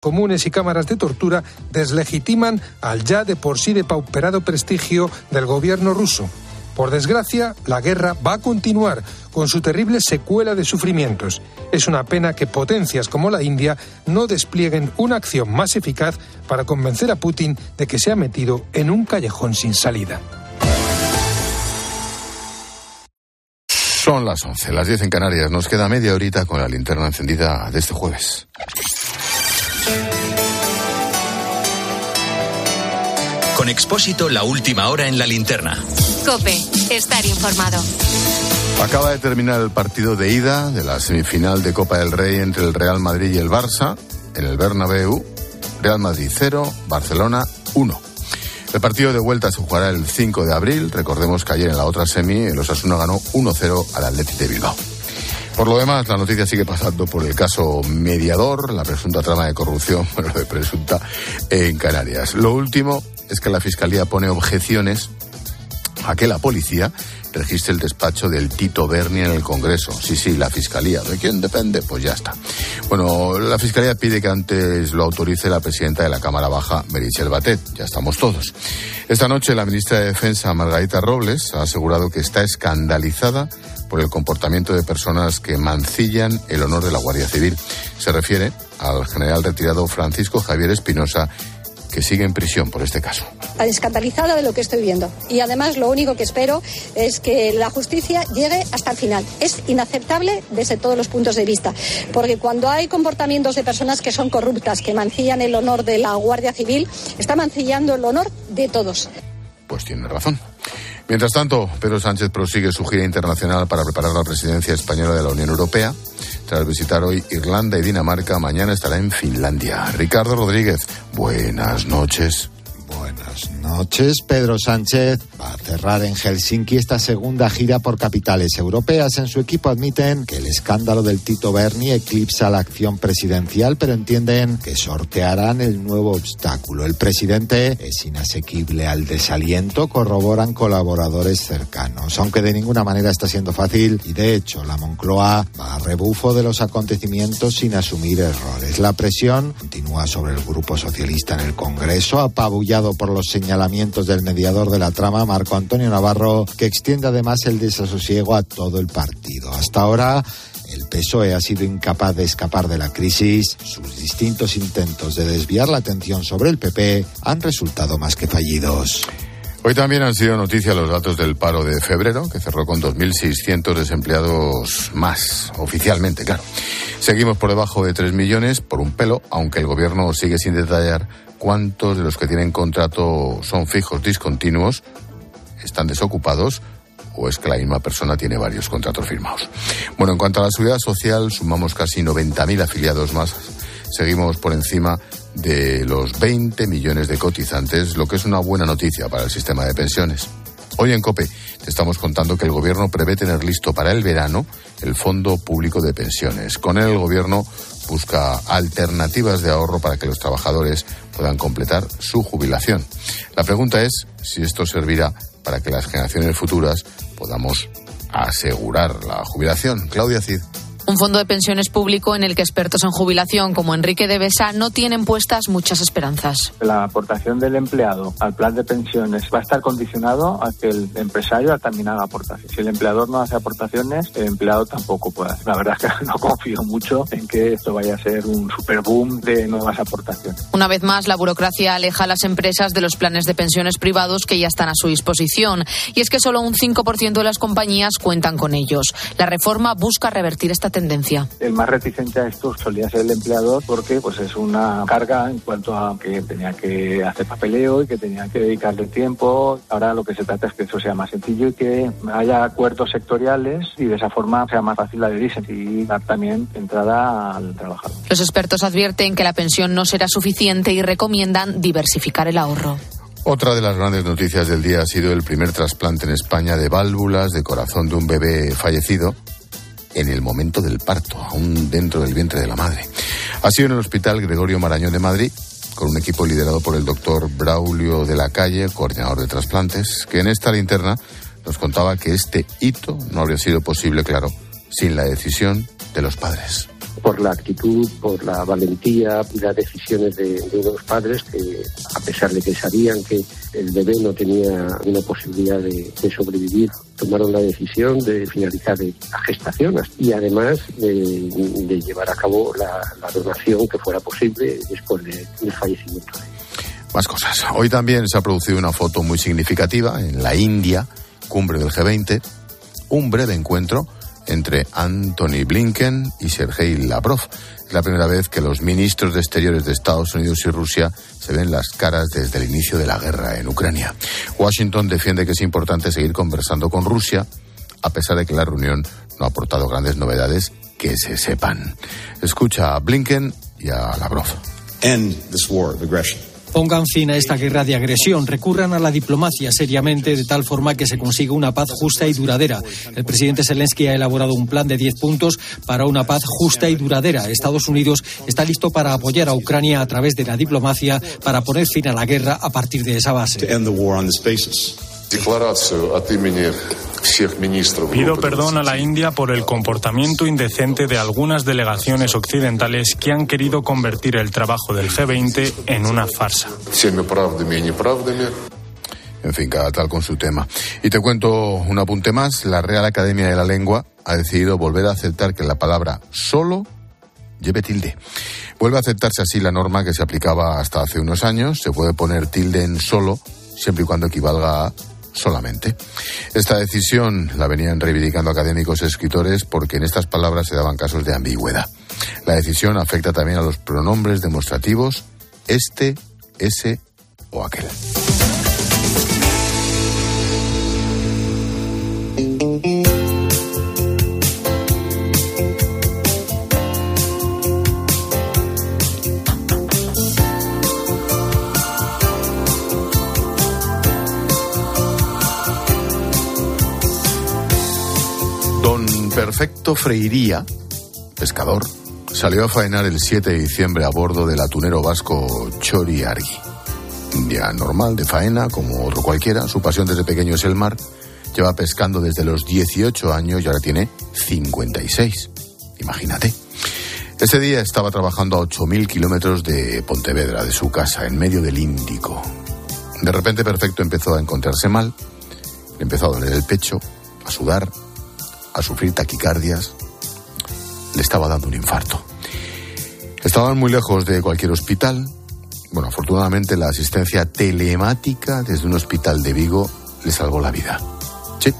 comunes y cámaras de tortura deslegitiman al ya de por sí depauperado prestigio del gobierno ruso. Por desgracia, la guerra va a continuar con su terrible secuela de sufrimientos. Es una pena que potencias como la India no desplieguen una acción más eficaz para convencer a Putin de que se ha metido en un callejón sin salida. Son las 11, las 10 en Canarias. Nos queda media horita con la linterna encendida de este jueves. Con Expósito, la última hora en la linterna. Cope, estar informado. Acaba de terminar el partido de ida de la semifinal de Copa del Rey entre el Real Madrid y el Barça en el Bernabéu. Real Madrid 0, Barcelona 1. El partido de vuelta se jugará el 5 de abril. Recordemos que ayer en la otra semi el Osasuna ganó 1-0 al Athletic de Bilbao. Por lo demás, la noticia sigue pasando por el caso mediador, la presunta trama de corrupción, bueno, de presunta en Canarias. Lo último es que la Fiscalía pone objeciones a que la policía registre el despacho del Tito Berni en el Congreso. Sí, sí, la Fiscalía. ¿De quién depende? Pues ya está. Bueno, la Fiscalía pide que antes lo autorice la presidenta de la Cámara Baja, Merichel Batet. Ya estamos todos. Esta noche la ministra de Defensa, Margarita Robles, ha asegurado que está escandalizada por el comportamiento de personas que mancillan el honor de la Guardia Civil. Se refiere al general retirado Francisco Javier Espinosa que sigue en prisión por este caso. Escandalizada de lo que estoy viendo. Y además lo único que espero es que la justicia llegue hasta el final. Es inaceptable desde todos los puntos de vista. Porque cuando hay comportamientos de personas que son corruptas, que mancillan el honor de la Guardia Civil, está mancillando el honor de todos. Pues tiene razón. Mientras tanto, Pedro Sánchez prosigue su gira internacional para preparar la presidencia española de la Unión Europea. Tras visitar hoy Irlanda y Dinamarca, mañana estará en Finlandia. Ricardo Rodríguez, buenas noches. Noches. Pedro Sánchez va a cerrar en Helsinki esta segunda gira por capitales europeas. En su equipo admiten que el escándalo del Tito Berni eclipsa la acción presidencial, pero entienden que sortearán el nuevo obstáculo. El presidente es inasequible al desaliento, corroboran colaboradores cercanos, aunque de ninguna manera está siendo fácil y de hecho la Moncloa va a rebufo de los acontecimientos sin asumir errores. La presión continúa sobre el grupo socialista en el Congreso, apabullado por los señalamientos del mediador de la trama, Marco Antonio Navarro, que extiende además el desasosiego a todo el partido. Hasta ahora, el PSOE ha sido incapaz de escapar de la crisis. Sus distintos intentos de desviar la atención sobre el PP han resultado más que fallidos. Hoy también han sido noticia los datos del paro de febrero, que cerró con 2.600 desempleados más, oficialmente, claro. Seguimos por debajo de 3 millones, por un pelo, aunque el gobierno sigue sin detallar cuántos de los que tienen contrato son fijos discontinuos, están desocupados o es que la misma persona tiene varios contratos firmados. Bueno, en cuanto a la seguridad social, sumamos casi 90.000 afiliados más. Seguimos por encima de los 20 millones de cotizantes, lo que es una buena noticia para el sistema de pensiones. Hoy en COPE te estamos contando que el Gobierno prevé tener listo para el verano el Fondo Público de Pensiones. Con él el Gobierno busca alternativas de ahorro para que los trabajadores puedan completar su jubilación. La pregunta es si esto servirá para que las generaciones futuras podamos asegurar la jubilación. Claudia Cid. Un fondo de pensiones público en el que expertos en jubilación como Enrique de Besa no tienen puestas muchas esperanzas. La aportación del empleado al plan de pensiones va a estar condicionado a que el empresario también haga aportaciones. Si el empleador no hace aportaciones, el empleado tampoco puede hacer. La verdad es que no confío mucho en que esto vaya a ser un super boom de nuevas aportaciones. Una vez más, la burocracia aleja a las empresas de los planes de pensiones privados que ya están a su disposición. Y es que solo un 5% de las compañías cuentan con ellos. La reforma busca revertir esta tendencia. El más reticente a esto solía ser el empleador porque pues es una carga en cuanto a que tenía que hacer papeleo y que tenía que dedicarle tiempo. Ahora lo que se trata es que eso sea más sencillo y que haya acuerdos sectoriales y de esa forma sea más fácil adherirse y dar también entrada al trabajador. Los expertos advierten que la pensión no será suficiente y recomiendan diversificar el ahorro. Otra de las grandes noticias del día ha sido el primer trasplante en España de válvulas de corazón de un bebé fallecido en el momento del parto, aún dentro del vientre de la madre. Ha sido en el Hospital Gregorio Marañón de Madrid, con un equipo liderado por el doctor Braulio de la Calle, coordinador de trasplantes, que en esta linterna nos contaba que este hito no habría sido posible, claro, sin la decisión de los padres. Por la actitud, por la valentía y las decisiones de, unos padres que, a pesar de que sabían que el bebé no tenía una posibilidad de, sobrevivir, tomaron la decisión de finalizar la gestación y además de, llevar a cabo la, donación que fuera posible después del fallecimiento. Más cosas. Hoy también se ha producido una foto muy significativa en la India, cumbre del G20, un breve encuentro entre Anthony Blinken y Sergei Lavrov. Es la primera vez que los ministros de Exteriores de Estados Unidos y Rusia se ven las caras desde el inicio de la guerra en Ucrania. Washington defiende que es importante seguir conversando con Rusia, a pesar de que la reunión no ha aportado grandes novedades que se sepan. Escucha a Blinken y a Lavrov. End this war of aggression. Pongan fin a esta guerra de agresión, recurran a la diplomacia seriamente de tal forma que se consiga una paz justa y duradera. El presidente Zelensky ha elaborado un plan de 10 puntos para una paz justa y duradera. Estados Unidos está listo para apoyar a Ucrania a través de la diplomacia para poner fin a la guerra a partir de esa base. Pido perdón a la India por el comportamiento indecente de algunas delegaciones occidentales que han querido convertir el trabajo del G20 en una farsa. En fin, cada tal con su tema. Y te cuento un apunte más. La Real Academia de la Lengua ha decidido volver a aceptar que la palabra solo lleve tilde. Vuelve a aceptarse así la norma que se aplicaba hasta hace unos años. Se puede poner tilde en solo siempre y cuando equivalga a solamente. Esta decisión la venían reivindicando académicos y escritores porque en estas palabras se daban casos de ambigüedad. La decisión afecta también a los pronombres demostrativos este, ese o aquel. Perfecto Freiría, pescador, salió a faenar el 7 de diciembre a bordo del atunero vasco Chori Argi. Un día normal de faena, como otro cualquiera. Su pasión desde pequeño es el mar. Lleva pescando desde los 18 años y ahora tiene 56. Imagínate. Ese día estaba trabajando a 8.000 kilómetros de Pontevedra, de su casa, en medio del Índico. De repente Perfecto empezó a encontrarse mal, empezó a doler el pecho, a sudar, a sufrir taquicardias, le estaba dando un infarto. Estaban muy lejos de cualquier hospital. Bueno, afortunadamente la asistencia telemática desde un hospital de Vigo le salvó la vida. Sí,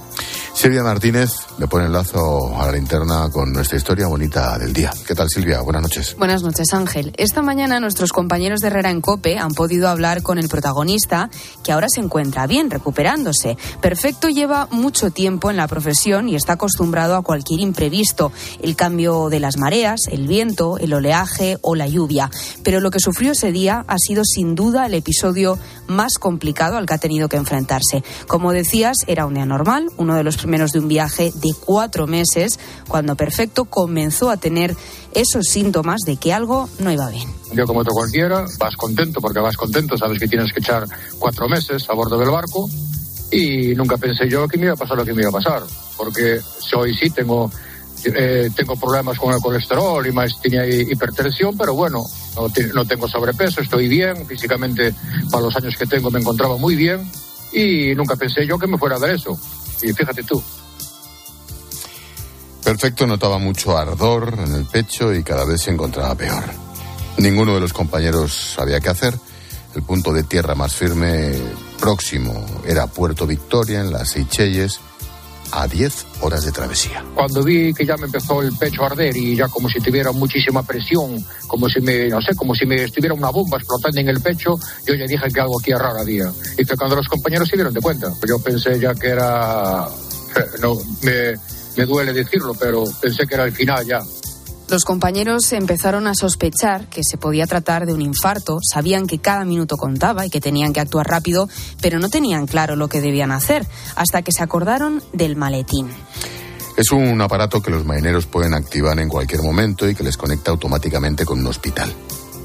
Silvia Martínez me pone el lazo a la linterna con nuestra historia bonita del día. ¿Qué tal, Silvia? Buenas noches. Buenas noches, Ángel. Esta mañana nuestros compañeros de Herrera en Cope han podido hablar con el protagonista, que ahora se encuentra bien, recuperándose. Perfecto lleva mucho tiempo en la profesión y está acostumbrado a cualquier imprevisto, el cambio de las mareas, el viento, el oleaje o la lluvia. Pero lo que sufrió ese día ha sido sin duda el episodio más complicado al que ha tenido que enfrentarse. Como decías, era un día normal, uno de los menos de un viaje de cuatro meses, cuando Perfecto comenzó a tener esos síntomas de que algo no iba bien. Yo como otro cualquiera, vas contento porque vas contento, sabes que tienes que echar cuatro meses a bordo del barco y nunca pensé yo que me iba a pasar lo que me iba a pasar, porque hoy sí tengo eh, tengo problemas con el colesterol y más tenía hipertensión, pero bueno, no, no, tengo sobrepeso, estoy bien, físicamente para los años que tengo me encontraba muy bien y nunca pensé yo que me fuera a dar eso. Y fíjate tú. Perfecto notaba mucho ardor en el pecho y cada vez se encontraba peor. Ninguno de los compañeros sabía qué hacer. El punto de tierra más firme próximo era Puerto Victoria, en las Seychelles, a 10 horas de travesía. Cuando vi que ya me empezó el pecho a arder y ya como si tuviera muchísima presión, como si me, no sé, como si me estuviera una bomba explotando en el pecho, yo ya dije que algo aquí raro había. Y que cuando los compañeros se dieron de cuenta, yo pensé ya que era, no, me, me duele decirlo, pero pensé que era el final ya. Los compañeros empezaron a sospechar que se podía tratar de un infarto, sabían que cada minuto contaba y que tenían que actuar rápido, pero no tenían claro lo que debían hacer, hasta que se acordaron del maletín. Es un aparato que los marineros pueden activar en cualquier momento y que les conecta automáticamente con un hospital.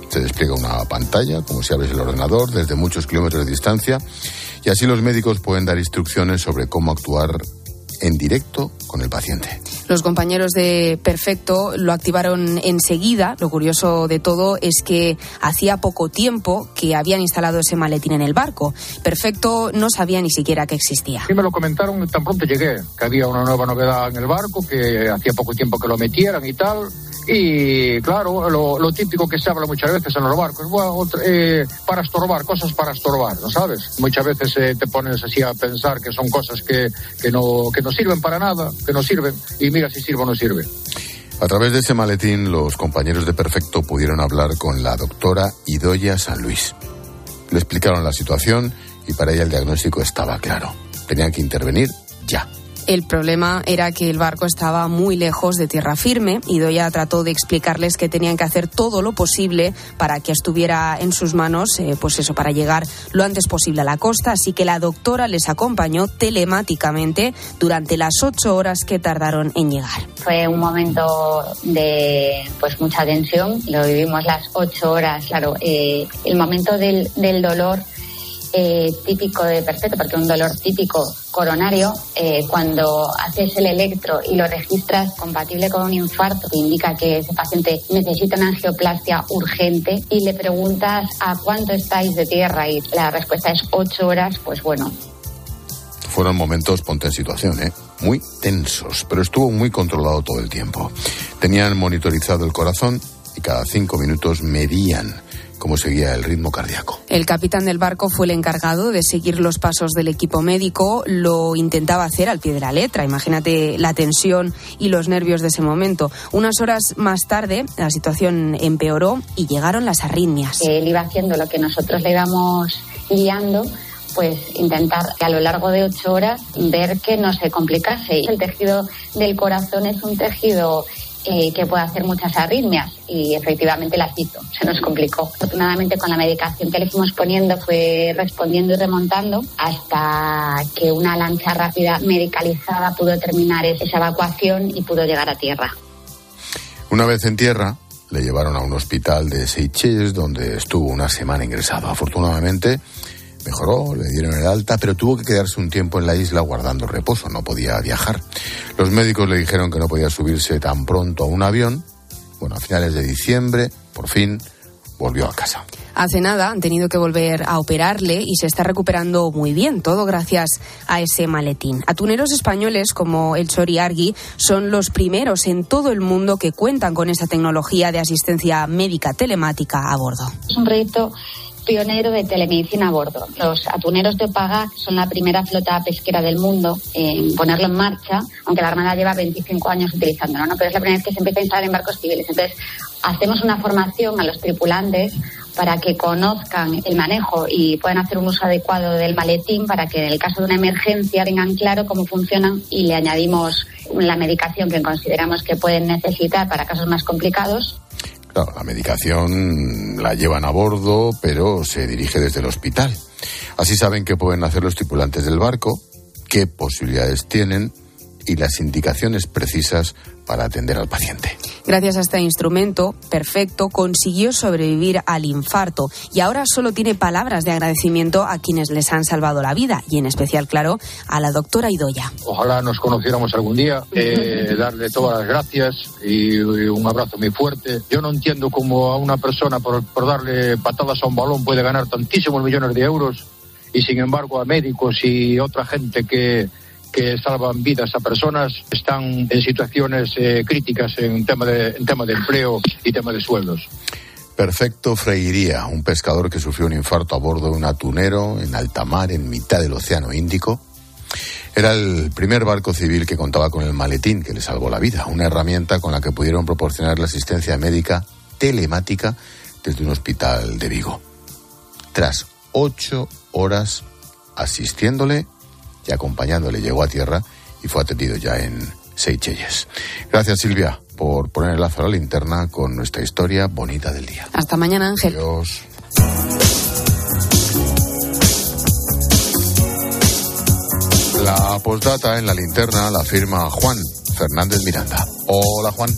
Se despliega una pantalla, como si abres el ordenador, desde muchos kilómetros de distancia, y así los médicos pueden dar instrucciones sobre cómo actuar en directo con el paciente. Los compañeros de Perfecto lo activaron enseguida. Lo curioso de todo es que hacía poco tiempo que habían instalado ese maletín en el barco. Perfecto no sabía ni siquiera que existía. Y me lo comentaron tan pronto llegué, que había una nueva novedad en el barco, que hacía poco tiempo que lo metieran y tal. Y claro, lo, típico que se habla muchas veces en los barcos, eh, para estorbar, cosas para estorbar, ¿no sabes? Muchas veces eh, te pones así a pensar que son cosas que, que, no, que no sirven para nada, que no sirven, y mira si sirve o no sirve. A través de ese maletín, los compañeros de Perfecto pudieron hablar con la doctora Idoya San Luis. Le explicaron la situación y para ella el diagnóstico estaba claro. Tenían que intervenir ya. El problema era que el barco estaba muy lejos de tierra firme y Doya trató de explicarles que tenían que hacer todo lo posible para que estuviera en sus manos, eh, pues eso, para llegar lo antes posible a la costa. Así que la doctora les acompañó telemáticamente durante las ocho horas que tardaron en llegar. Fue un momento de pues mucha tensión, lo vivimos las ocho horas, claro, eh, el momento del, del dolor eh, típico de perfecto, porque un dolor típico coronario, eh, cuando haces el electro y lo registras compatible con un infarto, que indica que ese paciente necesita una angioplastia urgente, y le preguntas a cuánto estáis de tierra y la respuesta es ocho horas, pues bueno. Fueron momentos, ponte en situación, ¿eh? muy tensos, pero estuvo muy controlado todo el tiempo. Tenían monitorizado el corazón y cada cinco minutos medían cómo seguía el ritmo cardíaco. El capitán del barco fue el encargado de seguir los pasos del equipo médico. Lo intentaba hacer al pie de la letra. Imagínate la tensión y los nervios de ese momento. Unas horas más tarde, la situación empeoró y llegaron las arritmias. Él iba haciendo lo que nosotros le íbamos guiando pues intentar a lo largo de ocho horas ver que no se complicase. El tejido del corazón es un tejido eh, que puede hacer muchas arritmias y efectivamente las hizo, se nos complicó. Afortunadamente con la medicación que le fuimos poniendo fue respondiendo y remontando hasta que una lancha rápida medicalizada pudo terminar esa evacuación y pudo llegar a tierra. Una vez en tierra, le llevaron a un hospital de Seychelles donde estuvo una semana ingresado. Afortunadamente, Mejoró, le dieron el alta, pero tuvo que quedarse un tiempo en la isla guardando reposo, no podía viajar. Los médicos le dijeron que no podía subirse tan pronto a un avión. Bueno, a finales de diciembre, por fin, volvió a casa. Hace nada han tenido que volver a operarle y se está recuperando muy bien, todo gracias a ese maletín. Atuneros españoles como el Chori Argui son los primeros en todo el mundo que cuentan con esa tecnología de asistencia médica telemática a bordo. Es un proyecto pionero de telemedicina a bordo. Los atuneros de Opagac son la primera flota pesquera del mundo en ponerlo en marcha, aunque la Armada lleva 25 años utilizándolo, ¿no? pero es la primera vez que se empieza a instalar en barcos civiles. Entonces, hacemos una formación a los tripulantes para que conozcan el manejo y puedan hacer un uso adecuado del maletín para que en el caso de una emergencia tengan claro cómo funcionan y le añadimos la medicación que consideramos que pueden necesitar para casos más complicados la medicación la llevan a bordo, pero se dirige desde el hospital. Así saben qué pueden hacer los tripulantes del barco, qué posibilidades tienen y las indicaciones precisas para atender al paciente. Gracias a este instrumento, perfecto, consiguió sobrevivir al infarto y ahora solo tiene palabras de agradecimiento a quienes les han salvado la vida y en especial, claro, a la doctora Idoya. Ojalá nos conociéramos algún día, eh, darle todas las gracias y, un abrazo muy fuerte. Yo no entiendo cómo a una persona por, por darle patadas a un balón puede ganar tantísimos millones de euros y sin embargo a médicos y otra gente que que salvan vidas a personas están en situaciones eh, críticas en tema, de, en tema de empleo y tema de sueldos. Perfecto Freiría, un pescador que sufrió un infarto a bordo de un atunero en alta mar en mitad del Océano Índico. Era el primer barco civil que contaba con el maletín que le salvó la vida, una herramienta con la que pudieron proporcionar la asistencia médica telemática desde un hospital de Vigo. Tras ocho horas asistiéndole y acompañándole llegó a tierra y fue atendido ya en Seychelles. Gracias Silvia por poner el lazo a la linterna con nuestra historia bonita del día. Hasta mañana Ángel. Adiós. La postdata en la linterna la firma Juan Fernández Miranda. Hola Juan.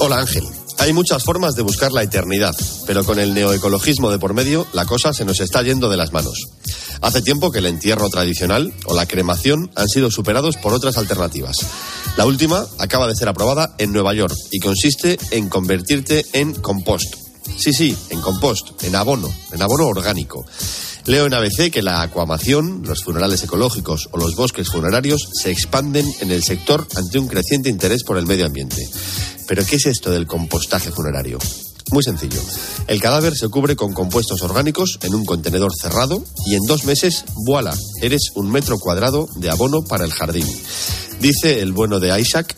Hola Ángel. Hay muchas formas de buscar la eternidad, pero con el neoecologismo de por medio la cosa se nos está yendo de las manos. Hace tiempo que el entierro tradicional o la cremación han sido superados por otras alternativas. La última acaba de ser aprobada en Nueva York y consiste en convertirte en compost. Sí, sí, en compost, en abono, en abono orgánico. Leo en ABC que la acuamación, los funerales ecológicos o los bosques funerarios se expanden en el sector ante un creciente interés por el medio ambiente. Pero ¿qué es esto del compostaje funerario? Muy sencillo. El cadáver se cubre con compuestos orgánicos en un contenedor cerrado y en dos meses, voilà, eres un metro cuadrado de abono para el jardín. Dice el bueno de Isaac,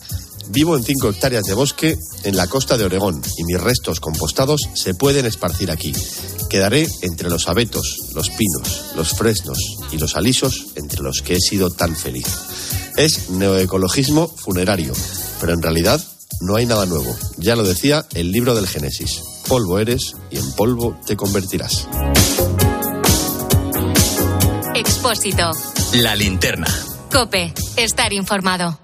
vivo en cinco hectáreas de bosque en la costa de Oregón y mis restos compostados se pueden esparcir aquí. Quedaré entre los abetos, los pinos, los fresnos y los alisos entre los que he sido tan feliz. Es neoecologismo funerario, pero en realidad no hay nada nuevo. Ya lo decía el libro del Génesis. Polvo eres y en polvo te convertirás. Expósito. La linterna. Cope. Estar informado.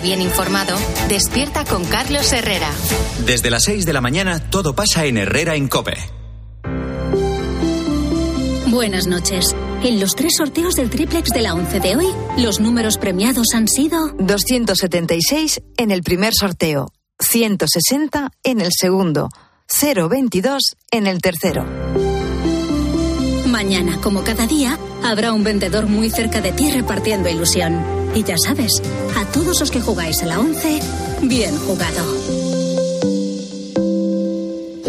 bien informado, despierta con Carlos Herrera. Desde las 6 de la mañana todo pasa en Herrera en Cope. Buenas noches. En los tres sorteos del triplex de la 11 de hoy, los números premiados han sido 276 en el primer sorteo, 160 en el segundo, 022 en el tercero. Mañana, como cada día, habrá un vendedor muy cerca de ti repartiendo ilusión. Y ya sabes, a todos los que jugáis a la 11, bien jugado.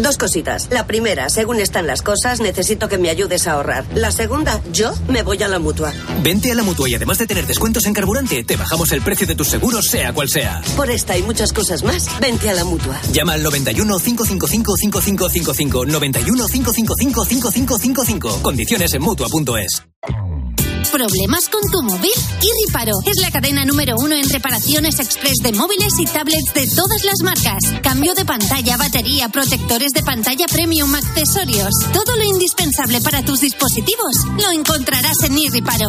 Dos cositas. La primera, según están las cosas, necesito que me ayudes a ahorrar. La segunda, yo me voy a la mutua. Vente a la mutua y además de tener descuentos en carburante, te bajamos el precio de tus seguros, sea cual sea. Por esta y muchas cosas más, vente a la mutua. Llama al 91 555 5555. 91 555 5555. Condiciones en mutua.es. ¿Problemas con tu móvil? Irriparo es la cadena número uno en reparaciones express de móviles y tablets de todas las marcas. Cambio de pantalla, batería, protectores de pantalla premium, accesorios. Todo lo indispensable para tus dispositivos lo encontrarás en Irriparo.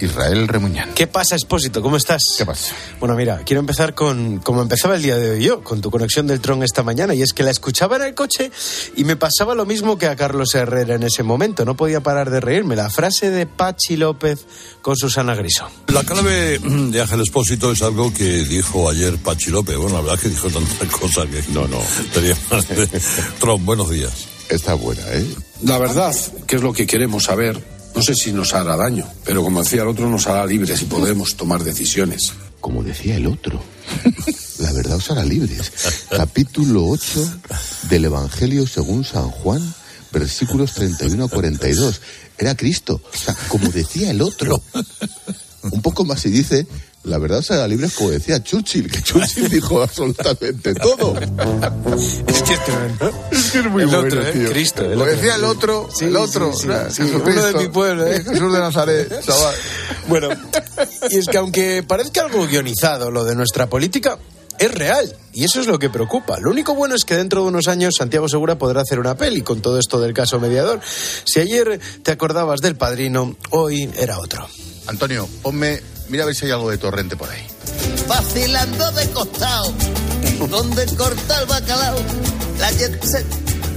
Israel Remuñán. ¿Qué pasa, Expósito? ¿Cómo estás? ¿Qué pasa? Bueno, mira, quiero empezar con como empezaba el día de hoy yo, con tu conexión del Tron esta mañana, y es que la escuchaba en el coche y me pasaba lo mismo que a Carlos Herrera en ese momento. No podía parar de reírme. La frase de Pachi López con Susana Griso. La clave de Ángel Expósito es algo que dijo ayer Pachi López. Bueno, la verdad es que dijo tantas cosas que no, no. tenía más de... Tron, buenos días. Está buena, ¿eh? La verdad, que es lo que queremos saber, no sé si nos hará daño, pero como decía el otro, nos hará libres y podremos tomar decisiones. Como decía el otro. La verdad os hará libres. Capítulo 8 del Evangelio según San Juan, versículos 31 a 42. Era Cristo. O sea, como decía el otro. Un poco más y dice, la verdad os hará libres como decía Churchill, que Churchill dijo absolutamente todo. Es que Es que es muy el bueno, otro, ¿eh? tío. Cristo. Como decía el otro, Sí, el otro. sí, o sea, sí, Jesucristo. uno de mi pueblo, ¿eh? Jesús de Nazaret, chaval. Bueno, y es que aunque parezca algo guionizado lo de nuestra política, es real. Y eso es lo que preocupa. Lo único bueno es que dentro de unos años Santiago Segura podrá hacer una peli con todo esto del caso mediador. Si ayer te acordabas del padrino, hoy era otro. Antonio, ponme, mira a ver si hay algo de torrente por ahí. vacilando de costado, donde corta el bacalao, la jet set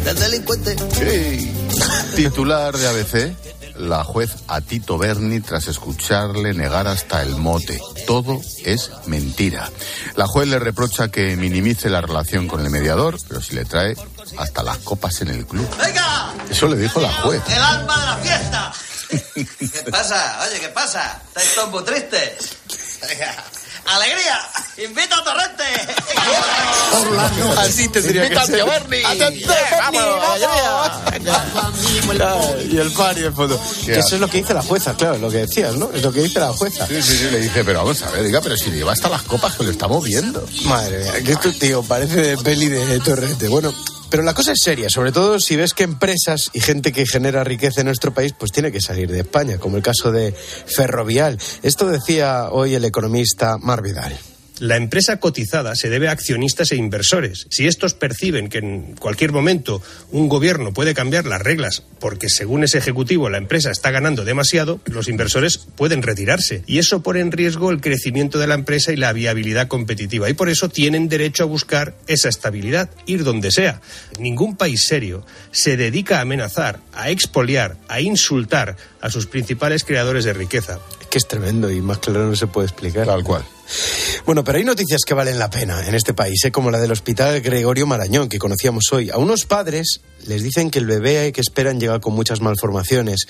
del delincuente. Sí. Titular de ABC, la juez a Tito Berni tras escucharle negar hasta el mote. Todo es mentira. La juez le reprocha que minimice la relación con el mediador, pero si le trae hasta las copas en el club. ¡Venga! Eso le dijo la juez. ¡El alma de la fiesta! ¿Qué pasa? Oye, ¿qué pasa? ¿Estáis todos muy tristes? ¡Alegría! ¡Invita a Torrente! Así tendría Invita que ser. Bernie. Y el par y el fondo. Eso es lo que dice la jueza, claro, lo que decías, ¿no? Es lo que dice la jueza. Sí, sí, sí, le dice, pero vamos a ver, diga, pero si lleva hasta las copas que lo estamos viendo. Madre mía, que esto, tío, parece de peli de Torrente. Bueno, pero la cosa es seria, sobre todo si ves que empresas y gente que genera riqueza en nuestro país, pues tiene que salir de España, como el caso de Ferrovial. Esto decía hoy el economista Mar Vidal. La empresa cotizada se debe a accionistas e inversores. Si estos perciben que en cualquier momento un gobierno puede cambiar las reglas porque según ese ejecutivo la empresa está ganando demasiado, los inversores pueden retirarse. Y eso pone en riesgo el crecimiento de la empresa y la viabilidad competitiva. Y por eso tienen derecho a buscar esa estabilidad, ir donde sea. Ningún país serio se dedica a amenazar, a expoliar, a insultar a sus principales creadores de riqueza. Que es tremendo y más claro no se puede explicar. Tal cual. Bueno, pero hay noticias que valen la pena en este país, ¿eh? como la del Hospital Gregorio Marañón, que conocíamos hoy. A unos padres les dicen que el bebé que esperan llega con muchas malformaciones,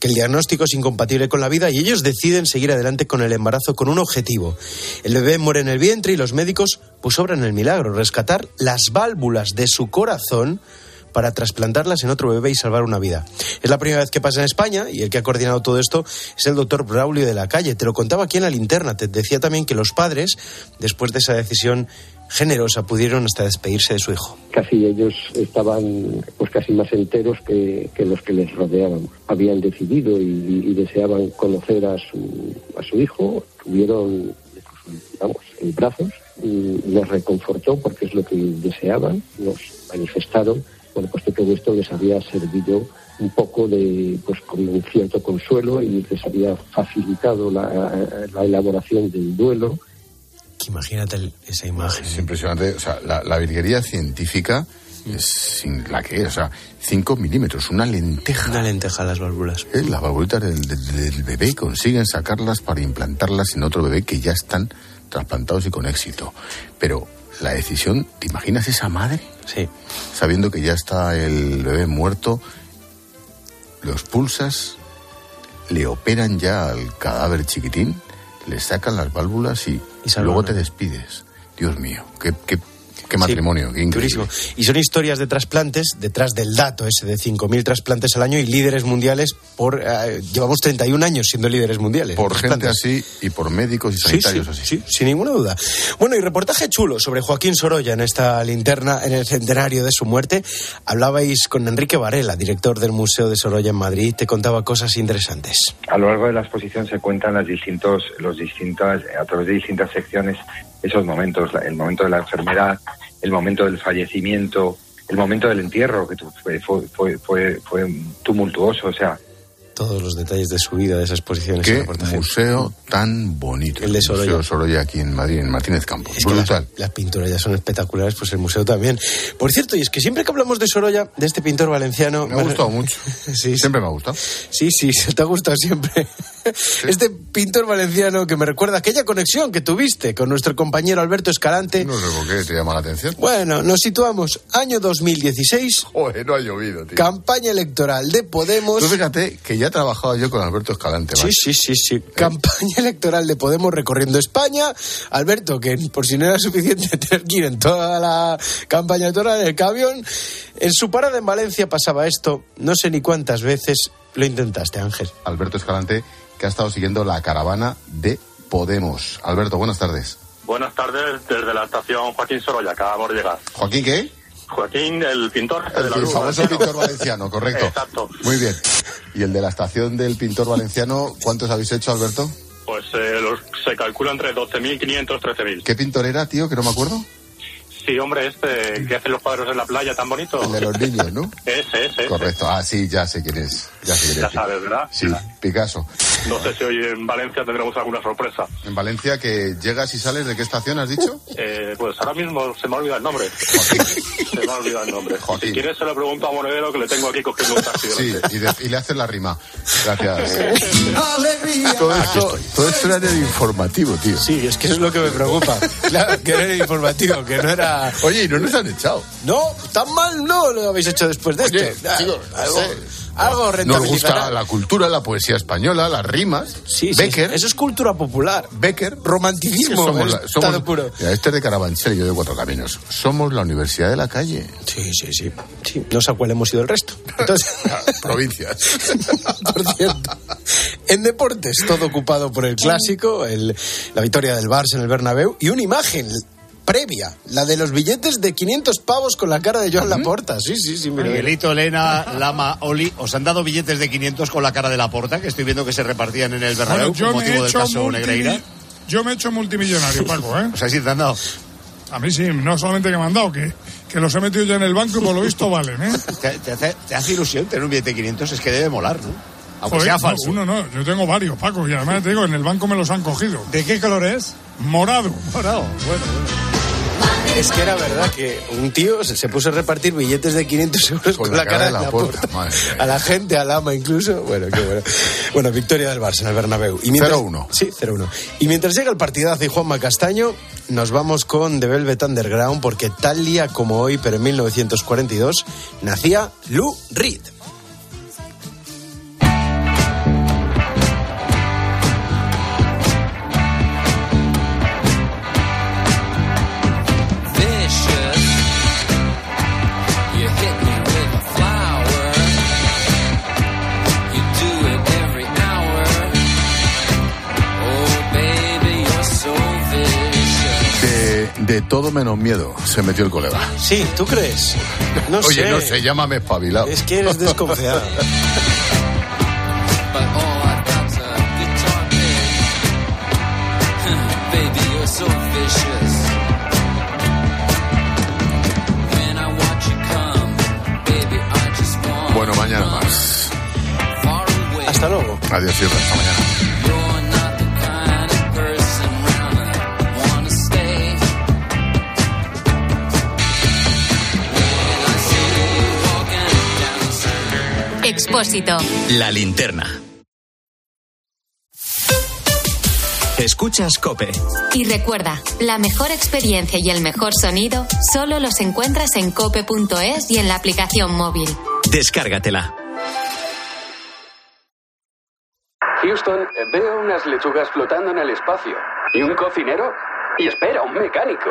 que el diagnóstico es incompatible con la vida y ellos deciden seguir adelante con el embarazo con un objetivo. El bebé muere en el vientre y los médicos pues obran el milagro, rescatar las válvulas de su corazón para trasplantarlas en otro bebé y salvar una vida. Es la primera vez que pasa en España y el que ha coordinado todo esto es el doctor Braulio de la Calle. Te lo contaba aquí en la linterna. Te decía también que los padres, después de esa decisión generosa, pudieron hasta despedirse de su hijo. Casi ellos estaban pues casi más enteros que, los que les rodeaban. Habían decidido y, y deseaban conocer a su, a su hijo. Tuvieron, vamos, en brazos. Y les reconfortó porque es lo que deseaban. Nos manifestaron bueno, pues que todo esto les había servido un poco de, pues con un cierto consuelo y les había facilitado la, la elaboración del duelo. Que imagínate el- esa imagen. Es impresionante. O sea, la, la virguería científica es sin la que es. O sea, 5 milímetros, una lenteja. Una lenteja las válvulas. Eh, Las valvulitas del, del- del bebé y consiguen sacarlas para implantarlas en otro bebé que ya están trasplantados y con éxito. Pero la decisión, ¿te imaginas esa madre? Sí. Sabiendo que ya está el bebé muerto, los pulsas, le operan ya al cadáver chiquitín, le sacan las válvulas y, salvan luego te despides. Dios mío, qué, qué, qué matrimonio, qué increíble. Durísimo. Y son historias de trasplantes detrás del dato ese de 5.000 trasplantes al año y líderes mundiales por... eh, llevamos 31 años siendo líderes mundiales. Por en gente así y por médicos y Sí, sanitarios sí, así. sí, sin ninguna duda. Bueno, y reportaje chulo sobre Joaquín Sorolla en esta linterna, en el centenario de su muerte. Hablabais con Enrique Varela, director del Museo de Sorolla en Madrid, te contaba cosas interesantes. A lo largo de la exposición se cuentan las distintos, los distintas, a través de distintas secciones esos momentos, el momento de la enfermedad, el momento del fallecimiento, el momento del entierro, que fue, fue, fue, fue, fue tumultuoso, o sea, Todos los detalles de su vida, de esa exposición. ese Qué museo tan bonito. El de Sorolla. Museo Sorolla aquí en Madrid, en Martínez Campos. Es que Brutal. las, las pinturas ya son espectaculares, pues el museo también. Por cierto, y es que siempre que hablamos de Sorolla, de este pintor valenciano... Me ha gustado mucho. Sí, Siempre me ha gustado. Sí, sí, se te ha gustado siempre. Este pintor valenciano que me recuerda aquella conexión que tuviste con nuestro compañero Alberto Escalante. No sé por qué te llama la atención. Bueno, nos situamos año 2016, Joder, no ha llovido, tío. campaña electoral de Podemos. Tú fíjate que ya he trabajado yo con Alberto Escalante. Sí, ¿vale? sí, sí, sí. Campaña electoral de Podemos recorriendo España. Alberto, que por si no era suficiente tener que ir en toda la campaña electoral en el camión, en su parada en Valencia pasaba esto. No sé ni cuántas veces lo intentaste, Ángel. Alberto Escalante, que ha estado siguiendo la caravana de Podemos. Alberto, buenas tardes. Buenas tardes desde la estación Joaquín Sorolla, acabamos de llegar. ¿Joaquín qué? Joaquín, el pintor de la El luz. famoso pintor valenciano, correcto. Exacto. Muy bien. ¿Y el de la estación del pintor valenciano, cuántos habéis hecho, Alberto? Pues eh, los- se calcula entre 12.500 13.000. ¿Qué pintor era, tío, que no me acuerdo? Sí, hombre, este que hace los cuadros en la playa tan bonito. El de los niños, ¿no? Ese, ese. Correcto. Ah, sí, ya sé quién es. Ya sé quién Ya es. sabes, ¿verdad? Sí, Picasso. No sé si hoy en Valencia tendremos alguna sorpresa. En Valencia, que llegas y sales, ¿de qué estación has dicho? Eh, pues ahora mismo se me ha olvidado el nombre. Se me ha olvidado el nombre. Si quieres se lo pregunto a Monedero que le tengo aquí cogiendo un taxi. Sí, y, de- y le haces la rima. Gracias. Todo, esto, todo esto era en el informativo, tío. Sí, es que eso es lo que me preocupa. Claro, que era el informativo, que no era. Oye, ¿y no nos han echado? No, tan mal no lo habéis hecho después de Oye, esto. Ah, no sé. Algo Nos gusta la cultura, la poesía española, las rimas. Sí, sí, Becker. Eso es cultura popular. Becker. Romanticismo. Somos la- somos- puro. Mira, este es de Carabanchel y yo de Cuatro Caminos. Somos la Universidad de la Calle. Sí, sí, sí. sí. No sé a cuál hemos ido el resto. Entonces, Provincias. por cierto. En deportes, todo ocupado por el clásico, el- la victoria del Barça en el Bernabéu y una imagen previa, la de los billetes de 500 pavos con la cara de Joan Laporta. Sí, sí, sí. mira. Miguelito, Elena, Lama, Oli, ¿os han dado billetes de 500 con la cara de la porta que estoy viendo que se repartían en el Bernabéu Bueno, yo con me he motivo del caso multi- Negreira? Yo me he hecho multimillonario, Paco, ¿eh? O sea, sí te han dado. A mí sí, no solamente que me han dado, que, que los he metido ya en el banco y por lo visto valen, ¿eh? ¿Te, te hace, te hace ilusión tener un billete de 500? Es que debe molar, ¿no? Aunque Joder, sea no, falso. uno no, yo tengo varios, Paco, y además te digo, en el banco me los han cogido. ¿De qué color es? Morado. Morado, bueno, Es que era verdad que un tío se, se puso a repartir billetes de 500 euros con, la, cara de la mía. A la gente, al ama incluso. Bueno, qué bueno. Bueno, victoria del Barça en el Bernabéu. Y mientras- 0-1. Sí, 0-1. Y mientras llega el partidazo y Juanma Castaño, nos vamos con The Velvet Underground porque tal día como hoy, pero en 1942, nacía Lou Reed. De, todo menos miedo se metió el colega. Sí, ¿tú crees? No Oye, sé. no sé, llámame espabilado. Es que eres desconfiado. Bueno, mañana más. Hasta luego. Adiós y hasta mañana. Expósito. La linterna. Escuchas Cope. Y recuerda, la mejor experiencia y el mejor sonido solo los encuentras en cope.es y en la aplicación móvil. Descárgatela. Houston, veo unas lechugas flotando en el espacio. ¿Y un cocinero? Y espera, un mecánico.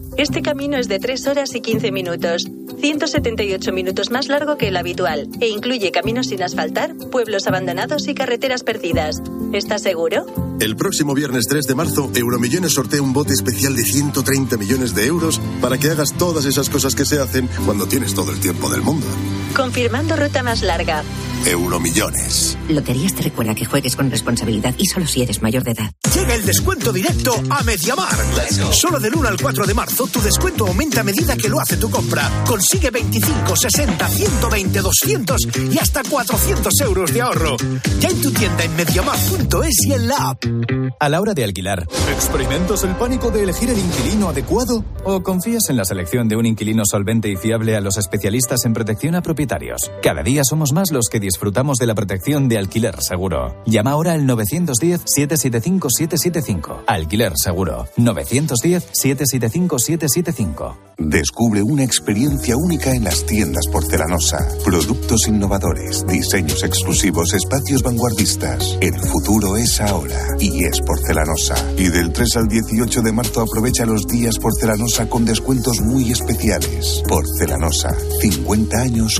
Este camino es de 3 horas y 15 minutos, 178 minutos más largo que el habitual, e incluye caminos sin asfaltar, pueblos abandonados y carreteras perdidas. ¿Está seguro? El próximo viernes 3 de marzo, Euromillones sortea un bote especial de 130 millones de euros para que hagas todas esas cosas que se hacen cuando tienes todo el tiempo del mundo. Confirmando ruta más larga. Euromillones. Loterías te recuerda que juegues con responsabilidad y solo si eres mayor de edad. Llega el descuento directo a Mediamar. Solo del 1 al 4 de marzo tu descuento aumenta a medida que lo hace tu compra. Consigue 25, 60, 120, 200 y hasta 400 euros de ahorro. Ya en tu tienda en mediamar.es y en la app. A la hora de alquilar, ¿experimentas el pánico de elegir el inquilino adecuado? ¿O confías en la selección de un inquilino solvente y fiable a los especialistas en protección a Cada día somos más los que disfrutamos de la protección de alquiler seguro. Llama ahora al 910-775-775. Alquiler seguro. 910-775-775. Descubre una experiencia única en las tiendas porcelanosa. Productos innovadores, diseños exclusivos, espacios vanguardistas. El futuro es ahora y es porcelanosa. Y del 3 al 18 de marzo aprovecha los días porcelanosa con descuentos muy especiales. Porcelanosa, 50 años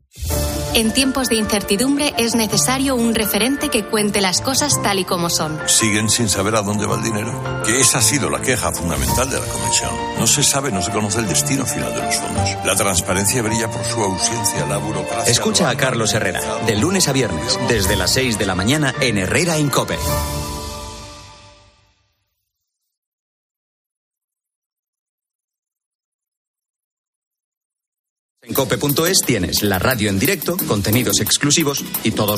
En tiempos de incertidumbre es necesario un referente que cuente las cosas tal y como son. Siguen sin saber a dónde va el dinero. Que esa ha sido la queja fundamental de la Comisión. No se sabe, no se conoce el destino final de los fondos. La transparencia brilla por su ausencia. La burocracia. Escucha a Carlos Herrera, de lunes a viernes, desde las 6 de la mañana en Herrera en Cope. cope.es tienes la radio en directo, contenidos exclusivos y todos